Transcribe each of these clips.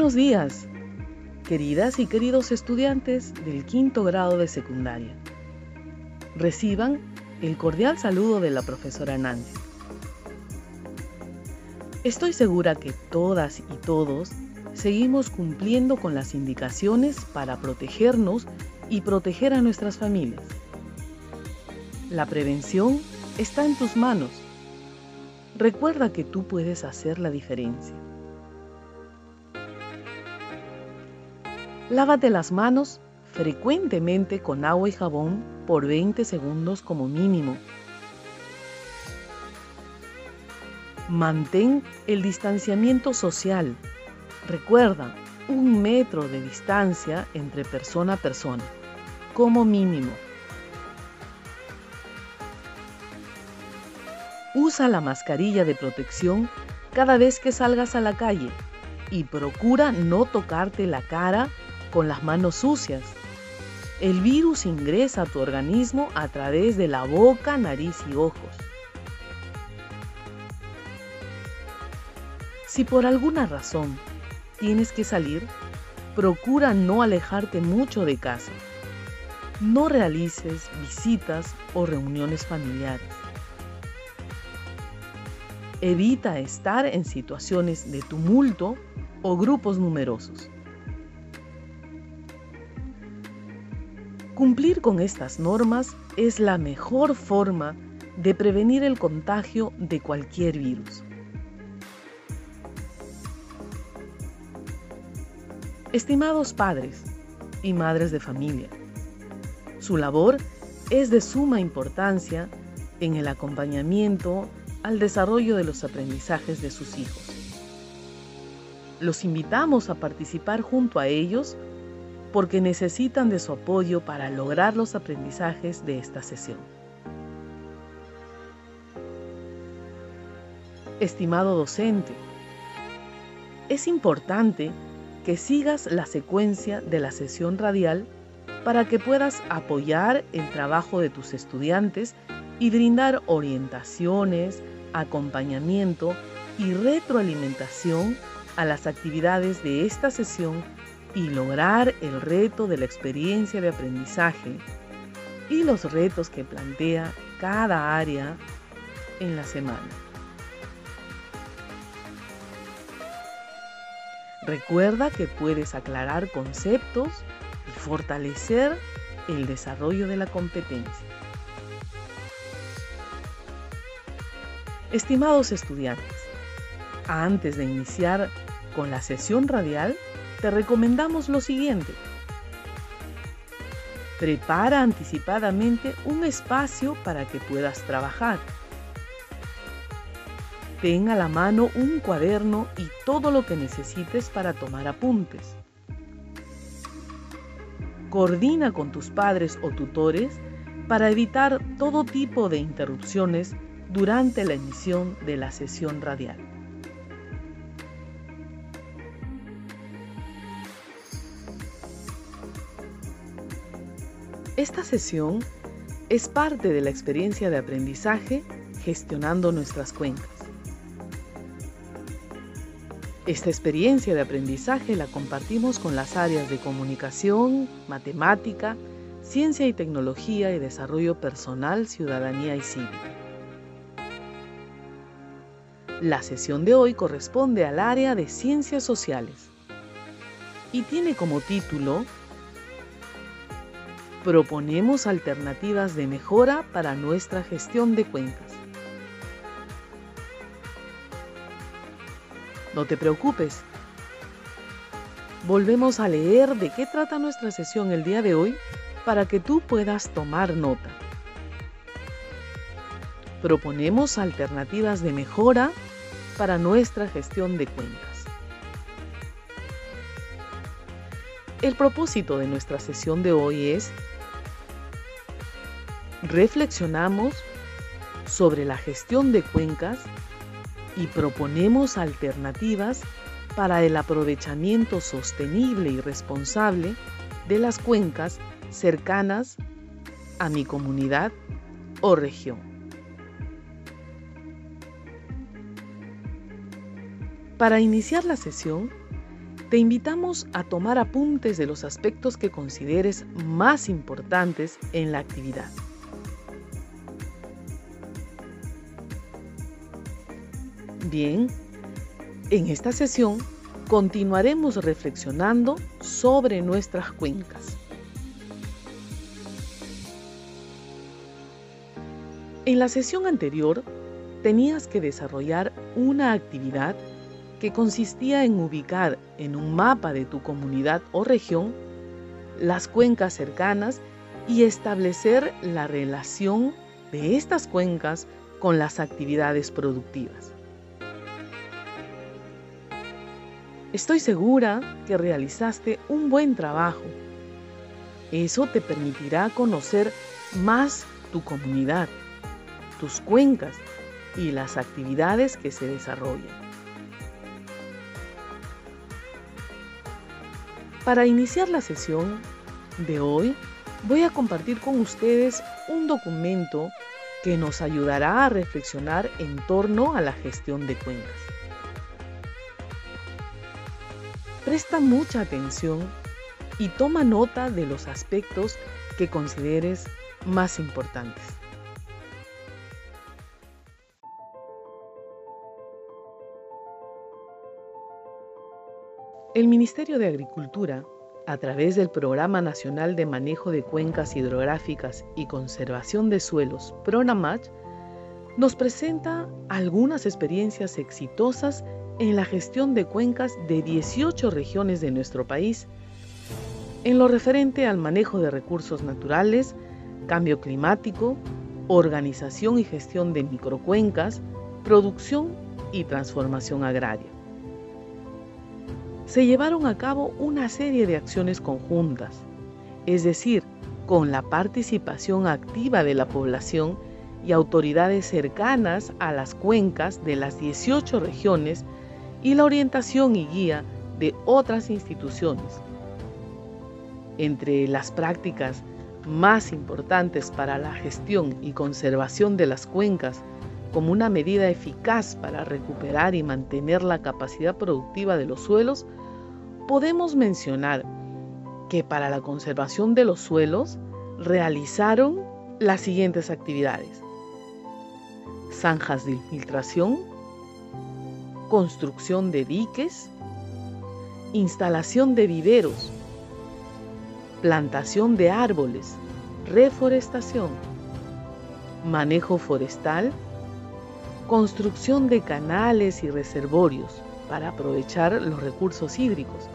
Buenos días, queridas y queridos estudiantes del quinto grado de secundaria. Reciban el cordial saludo de la profesora Nancy. Estoy segura que todas y todos seguimos cumpliendo con las indicaciones para protegernos y proteger a nuestras familias. La prevención está en tus manos. Recuerda que tú puedes hacer la diferencia. Lávate las manos frecuentemente con agua y jabón por 20 segundos como mínimo. Mantén el distanciamiento social. Recuerda, un metro de distancia entre persona a persona, como mínimo. Usa la mascarilla de protección cada vez que salgas a la calle y procura no tocarte la cara con las manos sucias. El virus ingresa a tu organismo a través de la boca, nariz y ojos. Si por alguna razón tienes que salir, procura no alejarte mucho de casa. No realices visitas o reuniones familiares. Evita estar en situaciones de tumulto o grupos numerosos. Cumplir con estas normas es la mejor forma de prevenir el contagio de cualquier virus. Estimados padres y madres de familia, su labor es de suma importancia en el acompañamiento al desarrollo de los aprendizajes de sus hijos. Los invitamos a participar junto a ellos porque necesitan de su apoyo para lograr los aprendizajes de esta sesión. Estimado docente, es importante que sigas la secuencia de la sesión radial para que puedas apoyar el trabajo de tus estudiantes y brindar orientaciones, acompañamiento y retroalimentación a las actividades de esta sesión y lograr el reto de la experiencia de aprendizaje y los retos que plantea cada área en la semana. Recuerda que puedes aclarar conceptos y fortalecer el desarrollo de la competencia. Estimados estudiantes, antes de iniciar con la sesión radial, te recomendamos lo siguiente. Prepara anticipadamente un espacio para que puedas trabajar. Ten a la mano un cuaderno y todo lo que necesites para tomar apuntes. Coordina con tus padres o tutores para evitar todo tipo de interrupciones durante la emisión de la sesión radial. Esta sesión es parte de la experiencia de aprendizaje gestionando nuestras cuentas. Esta experiencia de aprendizaje la compartimos con las áreas de comunicación, matemática, ciencia y tecnología y desarrollo personal, ciudadanía y cívica. La sesión de hoy corresponde al área de ciencias sociales y tiene como título proponemos alternativas de mejora para nuestra gestión de cuentas. No te preocupes. Volvemos a leer de qué trata nuestra sesión el día de hoy para que tú puedas tomar nota. Proponemos alternativas de mejora para nuestra gestión de cuencas. El propósito de nuestra sesión de hoy es reflexionamos sobre la gestión de cuencas y proponemos alternativas para el aprovechamiento sostenible y responsable de las cuencas cercanas a mi comunidad o región. Para iniciar la sesión, te invitamos a tomar apuntes de los aspectos que consideres más importantes en la actividad. Bien, en esta sesión continuaremos reflexionando sobre nuestras cuencas. En la sesión anterior tenías que desarrollar una actividad que consistía en ubicar en un mapa de tu comunidad o región las cuencas cercanas y establecer la relación de estas cuencas con las actividades productivas. Estoy segura que realizaste un buen trabajo. Eso te permitirá conocer más tu comunidad, tus cuencas y las actividades que se desarrollan. Para iniciar la sesión de hoy, voy a compartir con ustedes un documento que nos ayudará a reflexionar en torno a la gestión de cuencas. Presta mucha atención y toma nota de los aspectos que consideres más importantes. El Ministerio de Agricultura, a través del Programa Nacional de Manejo de Cuencas Hidrográficas y Conservación de Suelos, PRONAMACH, nos presenta algunas experiencias exitosas en la gestión de cuencas de 18 regiones de nuestro país, en lo referente al manejo de recursos naturales, cambio climático, organización y gestión de microcuencas, producción y transformación agraria. Se llevaron a cabo una serie de acciones conjuntas, es decir, con la participación activa de la población y autoridades cercanas a las cuencas de las 18 regiones y la orientación y guía de otras instituciones. Entre las prácticas más importantes para la gestión y conservación de las cuencas como una medida eficaz para recuperar y mantener la capacidad productiva de los suelos, podemos mencionar que para la conservación de los suelos realizaron las siguientes actividades. Zanjas de infiltración, construcción de diques, instalación de viveros, plantación de árboles, reforestación, manejo forestal, construcción de canales y reservorios para aprovechar los recursos hídricos,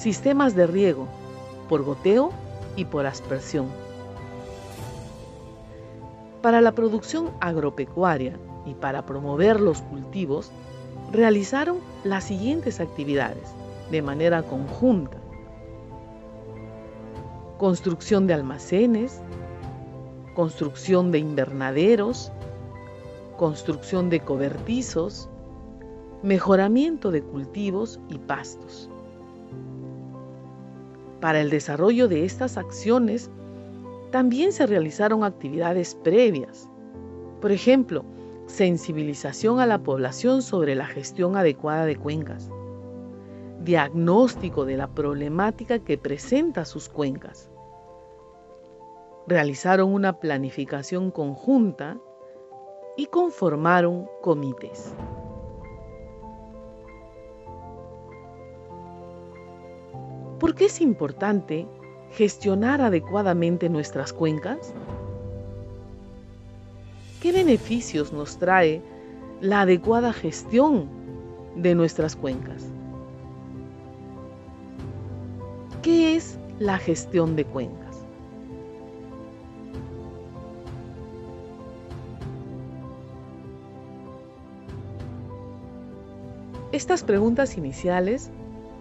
sistemas de riego por goteo y por aspersión. Para la producción agropecuaria y para promover los cultivos, realizaron las siguientes actividades de manera conjunta. Construcción de almacenes, construcción de invernaderos, construcción de cobertizos, mejoramiento de cultivos y pastos. Para el desarrollo de estas acciones, también se realizaron actividades previas. Por ejemplo, sensibilización a la población sobre la gestión adecuada de cuencas, diagnóstico de la problemática que presenta sus cuencas. Realizaron una planificación conjunta y conformaron comités. ¿Por qué es importante gestionar adecuadamente nuestras cuencas? ¿Qué beneficios nos trae la adecuada gestión de nuestras cuencas? ¿Qué es la gestión de cuencas? Estas preguntas iniciales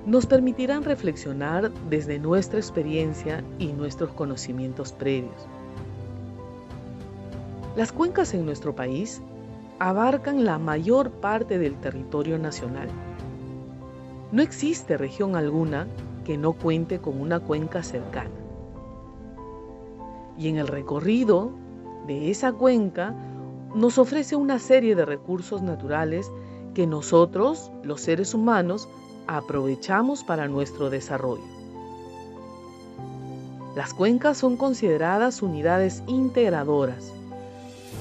nos permitirán reflexionar desde nuestra experiencia y nuestros conocimientos previos. Las cuencas en nuestro país abarcan la mayor parte del territorio nacional. No existe región alguna que no cuente con una cuenca cercana. Y en el recorrido de esa cuenca nos ofrece una serie de recursos naturales que nosotros, los seres humanos, aprovechamos para nuestro desarrollo. Las cuencas son consideradas unidades integradoras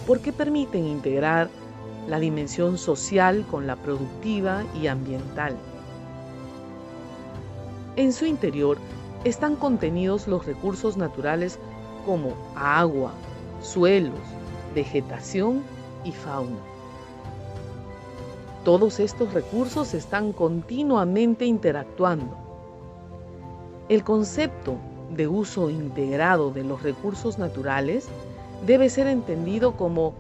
porque permiten integrar la dimensión social con la productiva y ambiental. En su interior están contenidos los recursos naturales como agua, suelos, vegetación y fauna. Todos estos recursos están continuamente interactuando. El concepto de uso integrado de los recursos naturales debe ser entendido como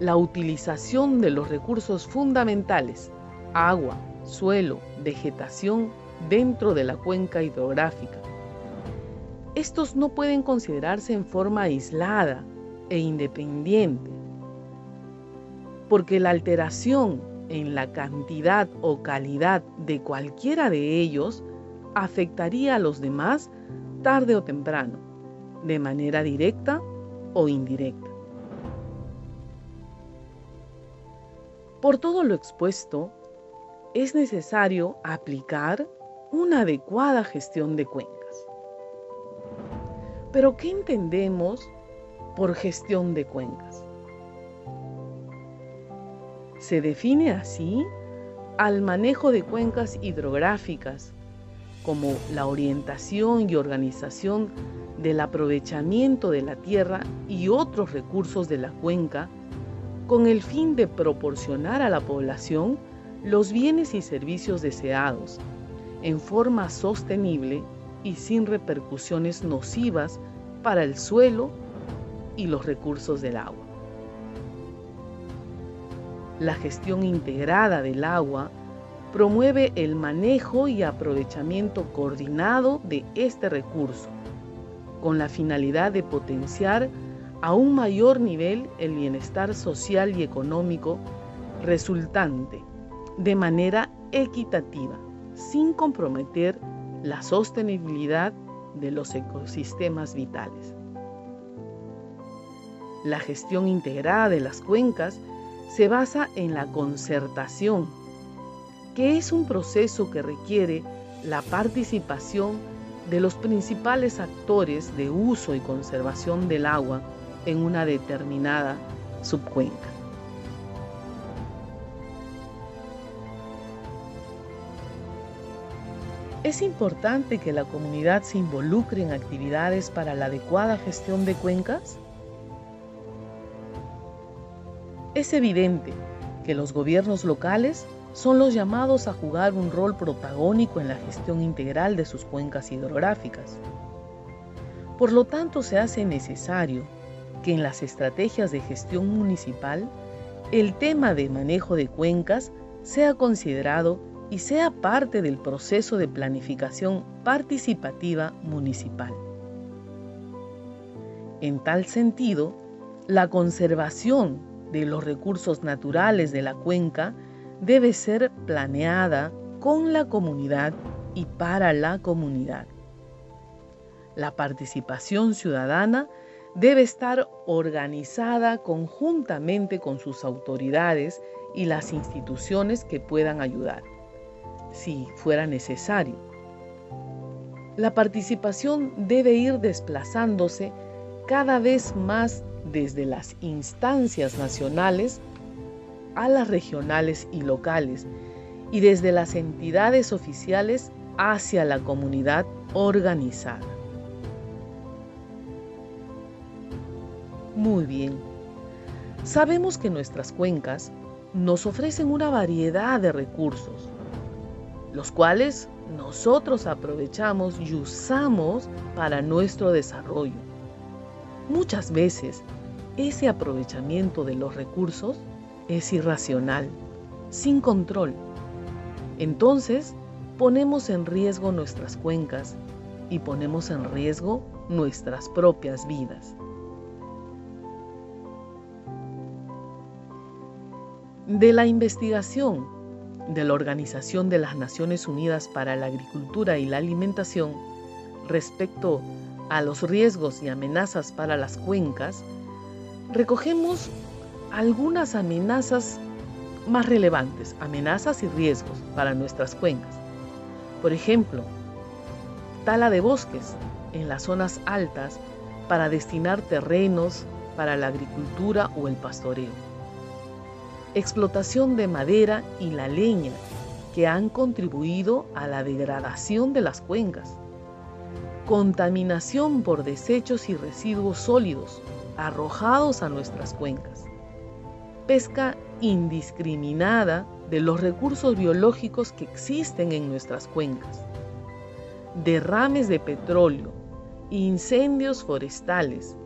la utilización de los recursos fundamentales, agua, suelo, vegetación, dentro de la cuenca hidrográfica. Estos no pueden considerarse en forma aislada e independiente, porque la alteración en la cantidad o calidad de cualquiera de ellos afectaría a los demás tarde o temprano, de manera directa o indirecta. Por todo lo expuesto, es necesario aplicar una adecuada gestión de cuencas. Pero ¿qué entendemos por gestión de cuencas? Se define así al manejo de cuencas hidrográficas como la orientación y organización del aprovechamiento de la tierra y otros recursos de la cuenca con el fin de proporcionar a la población los bienes y servicios deseados en forma sostenible y sin repercusiones nocivas para el suelo y los recursos del agua. La gestión integrada del agua promueve el manejo y aprovechamiento coordinado de este recurso, con la finalidad de potenciar a un mayor nivel el bienestar social y económico resultante de manera equitativa, sin comprometer la sostenibilidad de los ecosistemas vitales. La gestión integrada de las cuencas se basa en la concertación que es un proceso que requiere la participación de los principales actores de uso y conservación del agua en una determinada subcuenca. Es importante que la comunidad se involucre en actividades para la adecuada gestión de cuencas. Es evidente que los gobiernos locales son los llamados a jugar un rol protagónico en la gestión integral de sus cuencas hidrográficas. Por lo tanto, se hace necesario que en las estrategias de gestión municipal el tema de manejo de cuencas sea considerado y sea parte del proceso de planificación participativa municipal. En tal sentido, la conservación de los recursos naturales de la cuenca debe ser planeada con la comunidad y para la comunidad. La participación ciudadana debe estar organizada conjuntamente con sus autoridades y las instituciones que puedan ayudar, si fuera necesario. La participación debe ir desplazándose cada vez más desde las instancias nacionales a las regionales y locales y desde las entidades oficiales hacia la comunidad organizada. Muy bien. Sabemos que nuestras cuencas nos ofrecen una variedad de recursos, los cuales nosotros aprovechamos y usamos para nuestro desarrollo. Muchas veces ese aprovechamiento de los recursos es irracional, sin control. Entonces, ponemos en riesgo nuestras cuencas y ponemos en riesgo nuestras propias vidas. De la investigación de la Organización de las Naciones Unidas para la Agricultura y la Alimentación respecto a los riesgos y amenazas para las cuencas, recogemos algunas amenazas más relevantes, amenazas y riesgos para nuestras cuencas. Por ejemplo, tala de bosques en las zonas altas para destinar terrenos para la agricultura o el pastoreo. Explotación de madera y la leña que han contribuido a la degradación de las cuencas. Contaminación por desechos y residuos sólidos arrojados a nuestras cuencas. Pesca indiscriminada de los recursos biológicos que existen en nuestras cuencas. Derrames de petróleo, incendios forestales,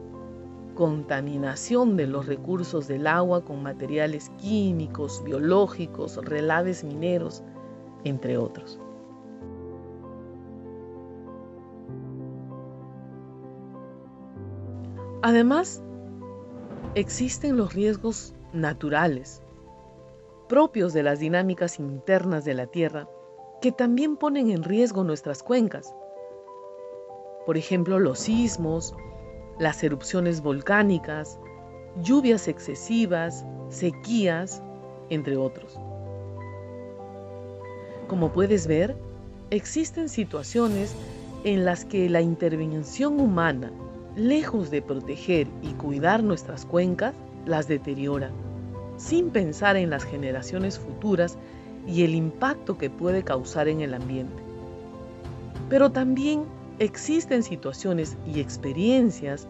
contaminación de los recursos del agua con materiales químicos, biológicos, relaves mineros, entre otros. Además, existen los riesgos naturales, propios de las dinámicas internas de la Tierra, que también ponen en riesgo nuestras cuencas. Por ejemplo, los sismos, las erupciones volcánicas, lluvias excesivas, sequías, entre otros. Como puedes ver, existen situaciones en las que la intervención humana, lejos de proteger y cuidar nuestras cuencas, las deteriora, sin pensar en las generaciones futuras y el impacto que puede causar en el ambiente. Pero también existen situaciones y experiencias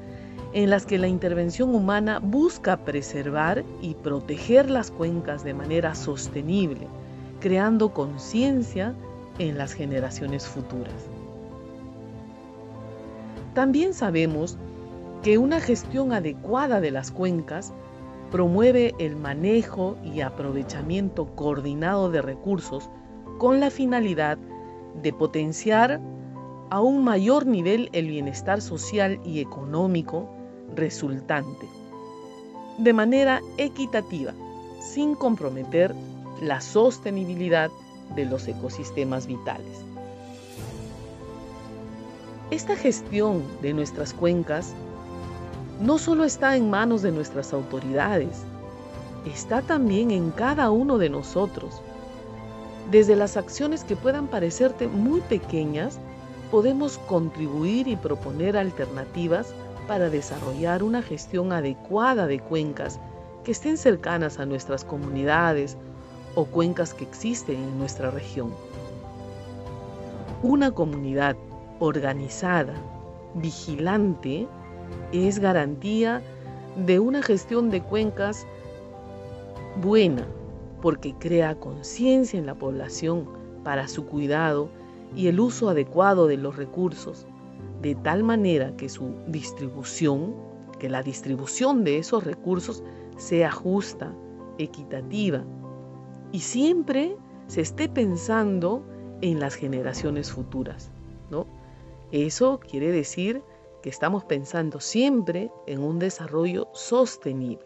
en las que la intervención humana busca preservar y proteger las cuencas de manera sostenible, creando conciencia en las generaciones futuras. También sabemos que una gestión adecuada de las cuencas promueve el manejo y aprovechamiento coordinado de recursos con la finalidad de potenciar a un mayor nivel el bienestar social y económico resultante, de manera equitativa, sin comprometer la sostenibilidad de los ecosistemas vitales. Esta gestión de nuestras cuencas no solo está en manos de nuestras autoridades, está también en cada uno de nosotros. Desde las acciones que puedan parecerte muy pequeñas, podemos contribuir y proponer alternativas para desarrollar una gestión adecuada de cuencas que estén cercanas a nuestras comunidades o cuencas que existen en nuestra región. Una comunidad organizada, vigilante, es garantía de una gestión de cuencas buena, porque crea conciencia en la población para su cuidado y el uso adecuado de los recursos, de tal manera que su distribución, que la distribución de esos recursos sea justa, equitativa y siempre se esté pensando en las generaciones futuras, ¿no? Eso quiere decir que estamos pensando siempre en un desarrollo sostenible.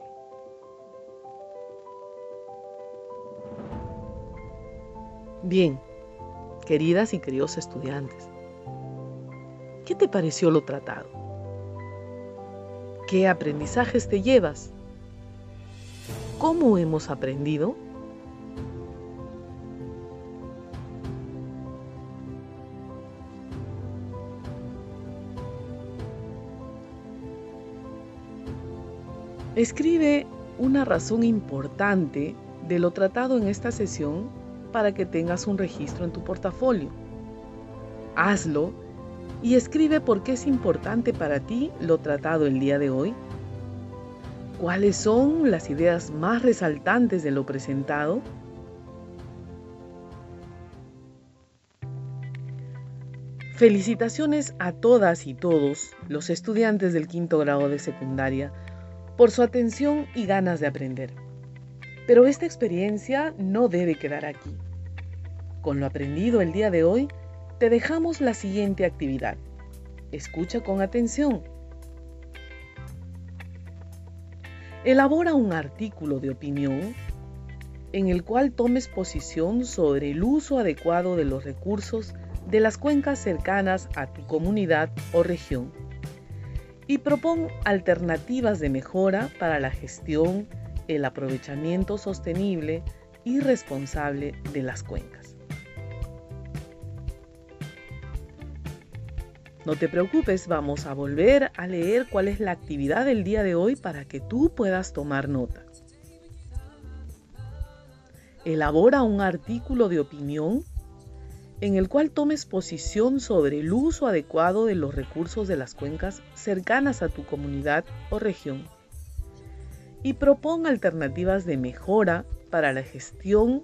Bien, queridas y queridos estudiantes, ¿qué te pareció lo tratado? ¿Qué aprendizajes te llevas? ¿Cómo hemos aprendido? Escribe una razón importante de lo tratado en esta sesión para que tengas un registro en tu portafolio. Hazlo y escribe por qué es importante para ti lo tratado el día de hoy. ¿Cuáles son las ideas más resaltantes de lo presentado? Felicitaciones a todas y todos los estudiantes del quinto grado de secundaria por su atención y ganas de aprender. Pero esta experiencia no debe quedar aquí. Con lo aprendido el día de hoy, te dejamos la siguiente actividad. Escucha con atención. Elabora un artículo de opinión en el cual tomes posición sobre el uso adecuado de los recursos de las cuencas cercanas a tu comunidad o región y propon alternativas de mejora para la gestión, el aprovechamiento sostenible y responsable de las cuencas. No te preocupes, vamos a volver a leer cuál es la actividad del día de hoy para que tú puedas tomar nota. Elabora un artículo de opinión en el cual tomes posición sobre el uso adecuado de los recursos de las cuencas cercanas a tu comunidad o región y proponga alternativas de mejora para la gestión,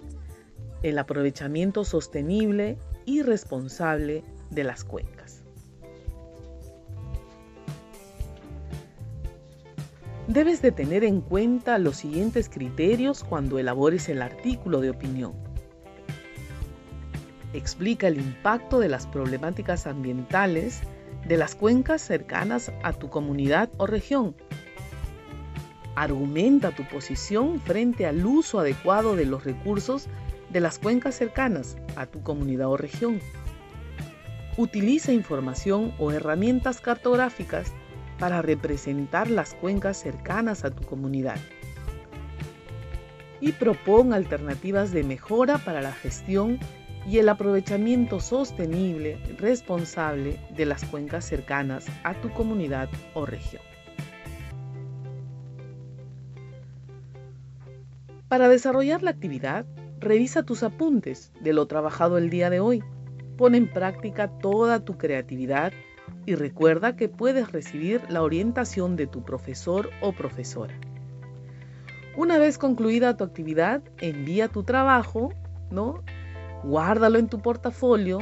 el aprovechamiento sostenible y responsable de las cuencas. Debes de tener en cuenta los siguientes criterios cuando elabores el artículo de opinión explica el impacto de las problemáticas ambientales de las cuencas cercanas a tu comunidad o región. Argumenta tu posición frente al uso adecuado de los recursos de las cuencas cercanas a tu comunidad o región. Utiliza información o herramientas cartográficas para representar las cuencas cercanas a tu comunidad. Y propon alternativas de mejora para la gestión y el aprovechamiento sostenible, responsable de las cuencas cercanas a tu comunidad o región. Para desarrollar la actividad, revisa tus apuntes de lo trabajado el día de hoy. Pon en práctica toda tu creatividad y recuerda que puedes recibir la orientación de tu profesor o profesora. Una vez concluida tu actividad, envía tu trabajo, ¿no? Guárdalo en tu portafolio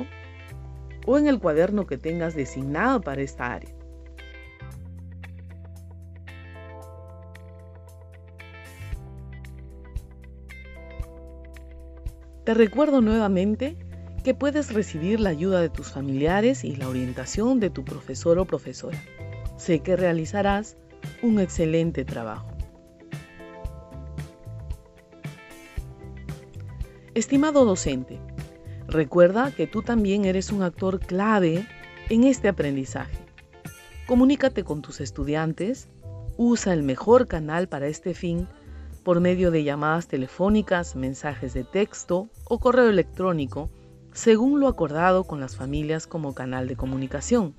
o en el cuaderno que tengas designado para esta área. Te recuerdo nuevamente que puedes recibir la ayuda de tus familiares y la orientación de tu profesor o profesora. Sé que realizarás un excelente trabajo. Estimado docente, recuerda que tú también eres un actor clave en este aprendizaje. Comunícate con tus estudiantes, usa el mejor canal para este fin por medio de llamadas telefónicas, mensajes de texto o correo electrónico, según lo acordado con las familias como canal de comunicación.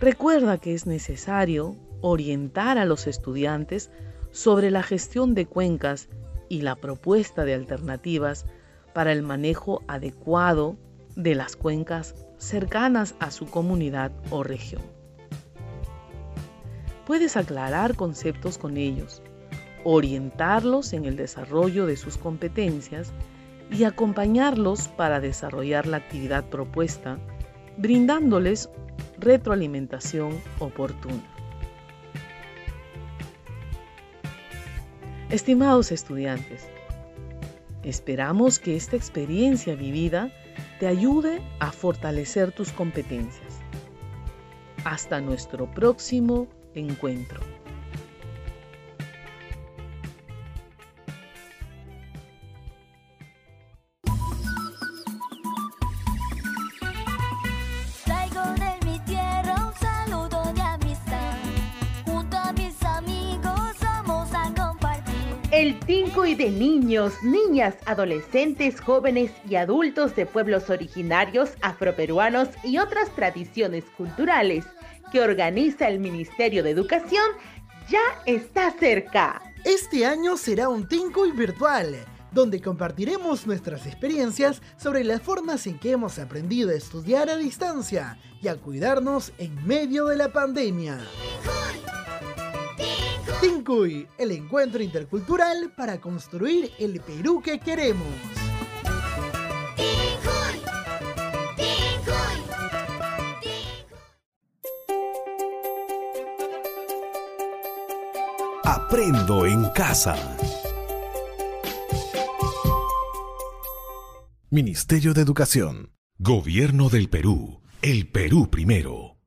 Recuerda que es necesario orientar a los estudiantes sobre la gestión de cuencas y la propuesta de alternativas para el manejo adecuado de las cuencas cercanas a su comunidad o región. Puedes aclarar conceptos con ellos, orientarlos en el desarrollo de sus competencias y acompañarlos para desarrollar la actividad propuesta, brindándoles retroalimentación oportuna. Estimados estudiantes, esperamos que esta experiencia vivida te ayude a fortalecer tus competencias. Hasta nuestro próximo encuentro. Niños, niñas, adolescentes, jóvenes y adultos de pueblos originarios, afroperuanos y otras tradiciones culturales que organiza el Ministerio de Educación ya está cerca. Este año será un Tinkuy virtual, donde compartiremos nuestras experiencias sobre las formas en que hemos aprendido a estudiar a distancia y a cuidarnos en medio de la pandemia. El encuentro intercultural para construir el Perú que queremos. Aprendo en casa. Ministerio de Educación. Gobierno del Perú. El Perú primero.